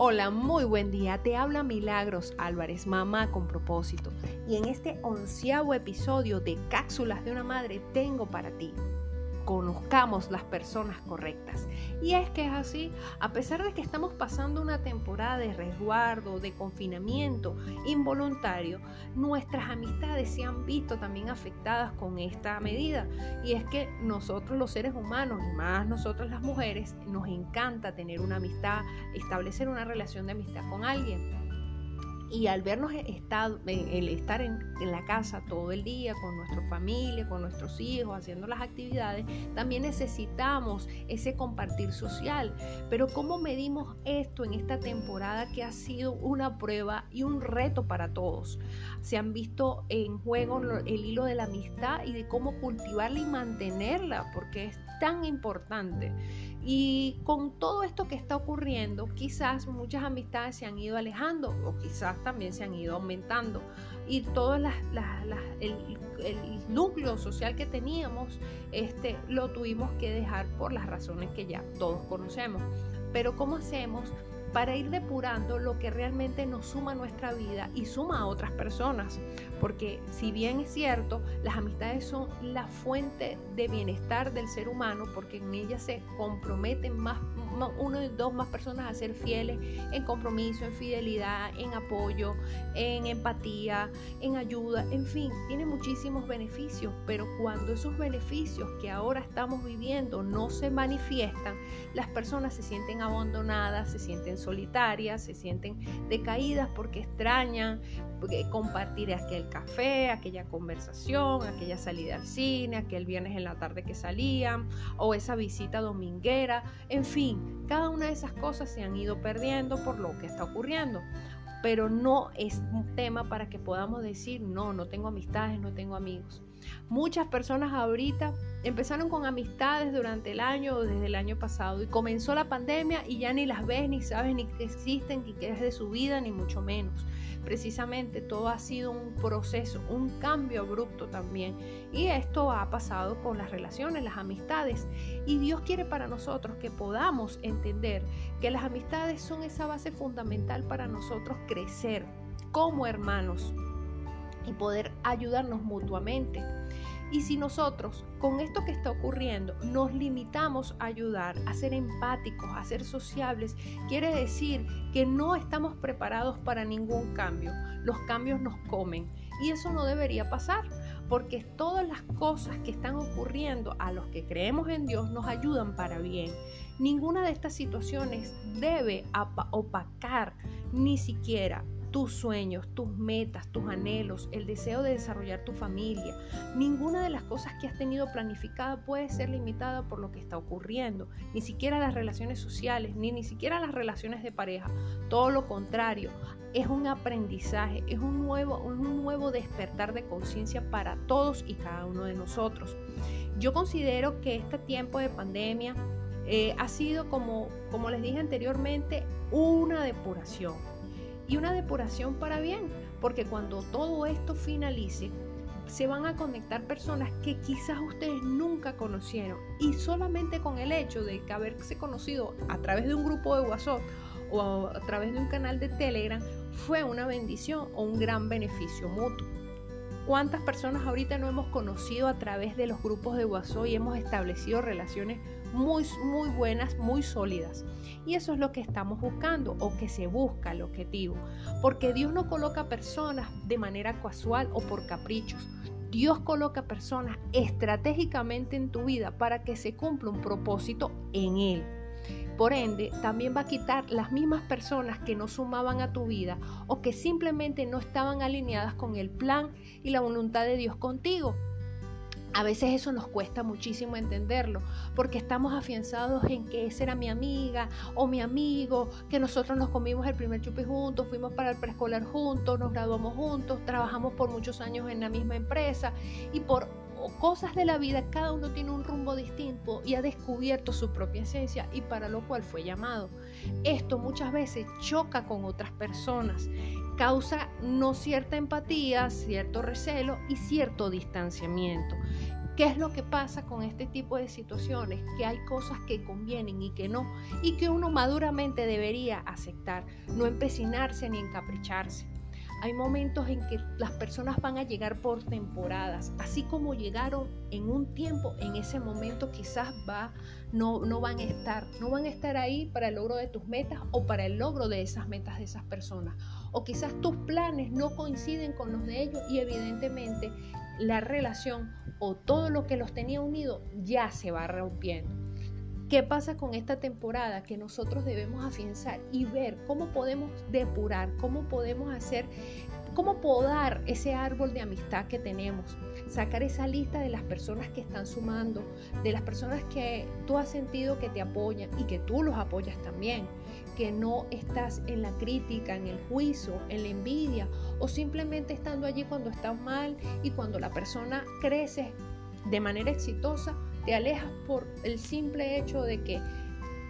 Hola, muy buen día. Te habla Milagros Álvarez, mamá con propósito. Y en este onceavo episodio de Cápsulas de una Madre tengo para ti conozcamos las personas correctas. Y es que es así, a pesar de que estamos pasando una temporada de resguardo, de confinamiento involuntario, nuestras amistades se han visto también afectadas con esta medida. Y es que nosotros los seres humanos, y más nosotras las mujeres, nos encanta tener una amistad, establecer una relación de amistad con alguien. Y al vernos estado, el estar en, la casa todo el día con nuestra familia, con nuestros hijos, haciendo las actividades, también necesitamos ese compartir social. Pero ¿cómo medimos esto en esta temporada que ha sido una prueba y un reto para todos? Se han visto en juego el hilo de la amistad y de cómo cultivarla y mantenerla, porque es tan importante. Y con todo esto que está ocurriendo, quizás muchas amistades se han ido alejando o quizás también se han ido aumentando. Y todo el, núcleo social que teníamos este, lo tuvimos que dejar por las razones que ya todos conocemos. Pero ¿cómo hacemos? Para ir depurando lo que realmente nos suma a nuestra vida y suma a otras personas. Porque si bien es cierto, las amistades son la fuente de bienestar del ser humano, porque en ellas se comprometen más, uno y dos más personas a ser fieles en compromiso, en fidelidad, en apoyo, en empatía, en ayuda, en fin, tiene muchísimos beneficios, pero cuando esos beneficios que ahora estamos viviendo no se manifiestan, las personas se sienten abandonadas, se sienten solitarias, se sienten decaídas porque extrañan compartir aquel café, aquella conversación, aquella salida al cine, aquel viernes en la tarde que salían o esa visita dominguera, en fin, cada una de esas cosas se han ido perdiendo por lo que está ocurriendo pero no es un tema para que podamos decir, no, no tengo amistades, no tengo amigos. Muchas personas ahorita empezaron con amistades durante el año o desde el año pasado y comenzó la pandemia y ya ni las ves, ni sabes ni que existen, ni qué es de su vida, ni mucho menos. Precisamente todo ha sido un proceso, un cambio abrupto también. Y esto ha pasado con las relaciones, las amistades. Y Dios quiere para nosotros que podamos entender que las amistades son esa base fundamental para nosotros crecer como hermanos y poder ayudarnos mutuamente. Y si nosotros con esto que está ocurriendo nos limitamos a ayudar, a ser empáticos, a ser sociables, quiere decir que no estamos preparados para ningún cambio. Los cambios nos comen y eso no debería pasar porque todas las cosas que están ocurriendo a los que creemos en Dios nos ayudan para bien. Ninguna de estas situaciones debe opacar ni siquiera tus sueños, tus metas, tus anhelos, el deseo de desarrollar tu familia. Ninguna de las cosas que has tenido planificada puede ser limitada por lo que está ocurriendo, ni siquiera las relaciones sociales, ni ni siquiera las relaciones de pareja. Todo lo contrario, es un aprendizaje, es un nuevo, un nuevo despertar de conciencia para todos y cada uno de nosotros. Yo considero que este tiempo de pandemia eh, ha sido, como, como les dije anteriormente, una depuración y una depuración para bien, porque cuando todo esto finalice, se van a conectar personas que quizás ustedes nunca conocieron y solamente con el hecho de que haberse conocido a través de un grupo de WhatsApp o a través de un canal de Telegram fue una bendición o un gran beneficio mutuo. ¿Cuántas personas ahorita no hemos conocido a través de los grupos de WhatsApp y hemos establecido relaciones muy, muy buenas, muy sólidas? Y eso es lo que estamos buscando o que se busca el objetivo. Porque Dios no coloca personas de manera casual o por caprichos. Dios coloca personas estratégicamente en tu vida para que se cumpla un propósito en Él. Por ende, también va a quitar las mismas personas que no sumaban a tu vida o que simplemente no estaban alineadas con el plan y la voluntad de Dios contigo. A veces eso nos cuesta muchísimo entenderlo, porque estamos afianzados en que esa era mi amiga o mi amigo, que nosotros nos comimos el primer chupi juntos, fuimos para el preescolar juntos, nos graduamos juntos, trabajamos por muchos años en la misma empresa y por cosas de la vida, cada uno tiene un rumbo distinto y ha descubierto su propia esencia y para lo cual fue llamado. Esto muchas veces choca con otras personas, causa no cierta empatía, cierto recelo y cierto distanciamiento. ¿Qué es lo que pasa con este tipo de situaciones? Que hay cosas que convienen y que no, y que uno maduramente debería aceptar, no empecinarse ni encapricharse. Hay momentos en que las personas van a llegar por temporadas, así como llegaron en un tiempo, en ese momento quizás va, no, no van a estar, no van a estar ahí para el logro de tus metas o para el logro de esas metas de esas personas. O quizás tus planes no coinciden con los de ellos y evidentemente la relación o todo lo que los tenía unidos ya se va rompiendo. ¿Qué pasa con esta temporada? Que nosotros debemos afianzar y ver cómo podemos depurar, cómo podemos hacer, cómo podar ese árbol de amistad que tenemos, sacar esa lista de las personas que están sumando, de las personas que tú has sentido que te apoyan y que tú los apoyas también, que no estás en la crítica, en el juicio, en la envidia o simplemente estando allí cuando estás mal y cuando la persona crece de manera exitosa te alejas por el simple hecho de que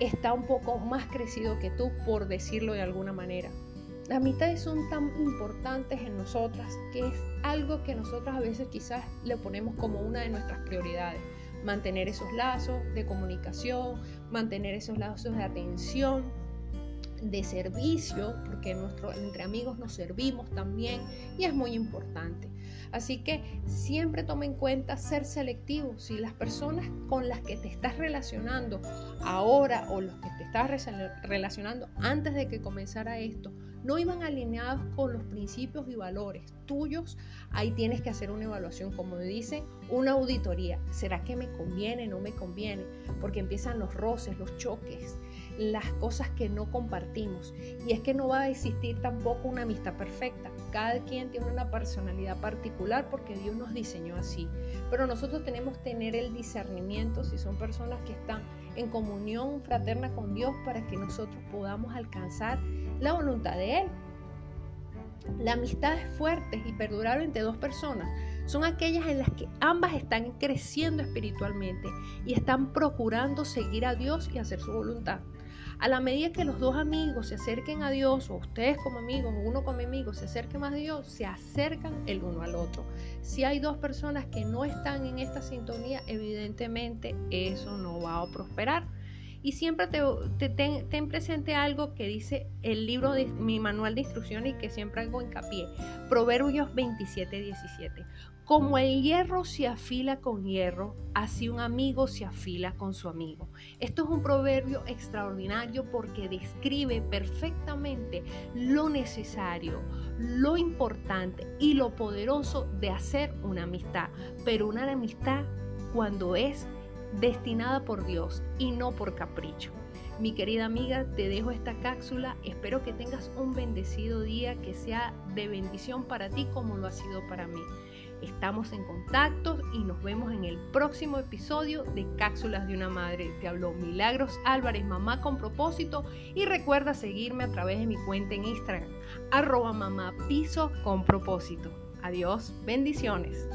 está un poco más crecido que tú, por decirlo de alguna manera. Las amistades son tan importantes en nosotras que es algo que nosotras a veces quizás le ponemos como una de nuestras prioridades. Mantener esos lazos de comunicación, mantener esos lazos de atención, de servicio, porque entre amigos nos servimos también y es muy importante. Así que siempre toma en cuenta ser selectivo. Si las personas con las que te estás relacionando ahora o los que te estás relacionando antes de que comenzara esto no iban alineados con los principios y valores tuyos, ahí tienes que hacer una evaluación, como dice, una auditoría. ¿Será que me conviene, no me conviene? Porque empiezan los roces, los choques las cosas que no compartimos. Y es que no va a existir tampoco una amistad perfecta. Cada quien tiene una personalidad particular porque Dios nos diseñó así. Pero nosotros tenemos que tener el discernimiento si son personas que están en comunión fraterna con Dios para que nosotros podamos alcanzar la voluntad de Él. La amistad es fuerte y perdurable entre dos personas son aquellas en las que ambas están creciendo espiritualmente y están procurando seguir a Dios y hacer su voluntad. A la medida que los dos amigos se acerquen a Dios, o ustedes como amigos, o uno como amigo se acerque más a Dios, se acercan el uno al otro. Si hay dos personas que no están en esta sintonía, evidentemente eso no va a prosperar. Y siempre te, ten, presente algo que dice el libro de mi manual de instrucciones y que siempre hago hincapié. Proverbios 27, 17. Como el hierro se afila con hierro, así un amigo se afila con su amigo. Esto es un proverbio extraordinario porque describe perfectamente lo necesario, lo importante y lo poderoso de hacer una amistad, pero una amistad cuando es destinada por Dios y no por capricho. Mi querida amiga, te dejo esta cápsula. Espero que tengas un bendecido día que sea de bendición para ti como lo ha sido para mí. Estamos en contacto y nos vemos en el próximo episodio de Cápsulas de una Madre. Te habló Milagros Álvarez, mamá con propósito. Y recuerda seguirme a través de mi cuenta en Instagram, arroba mamá piso con propósito. Adiós, bendiciones.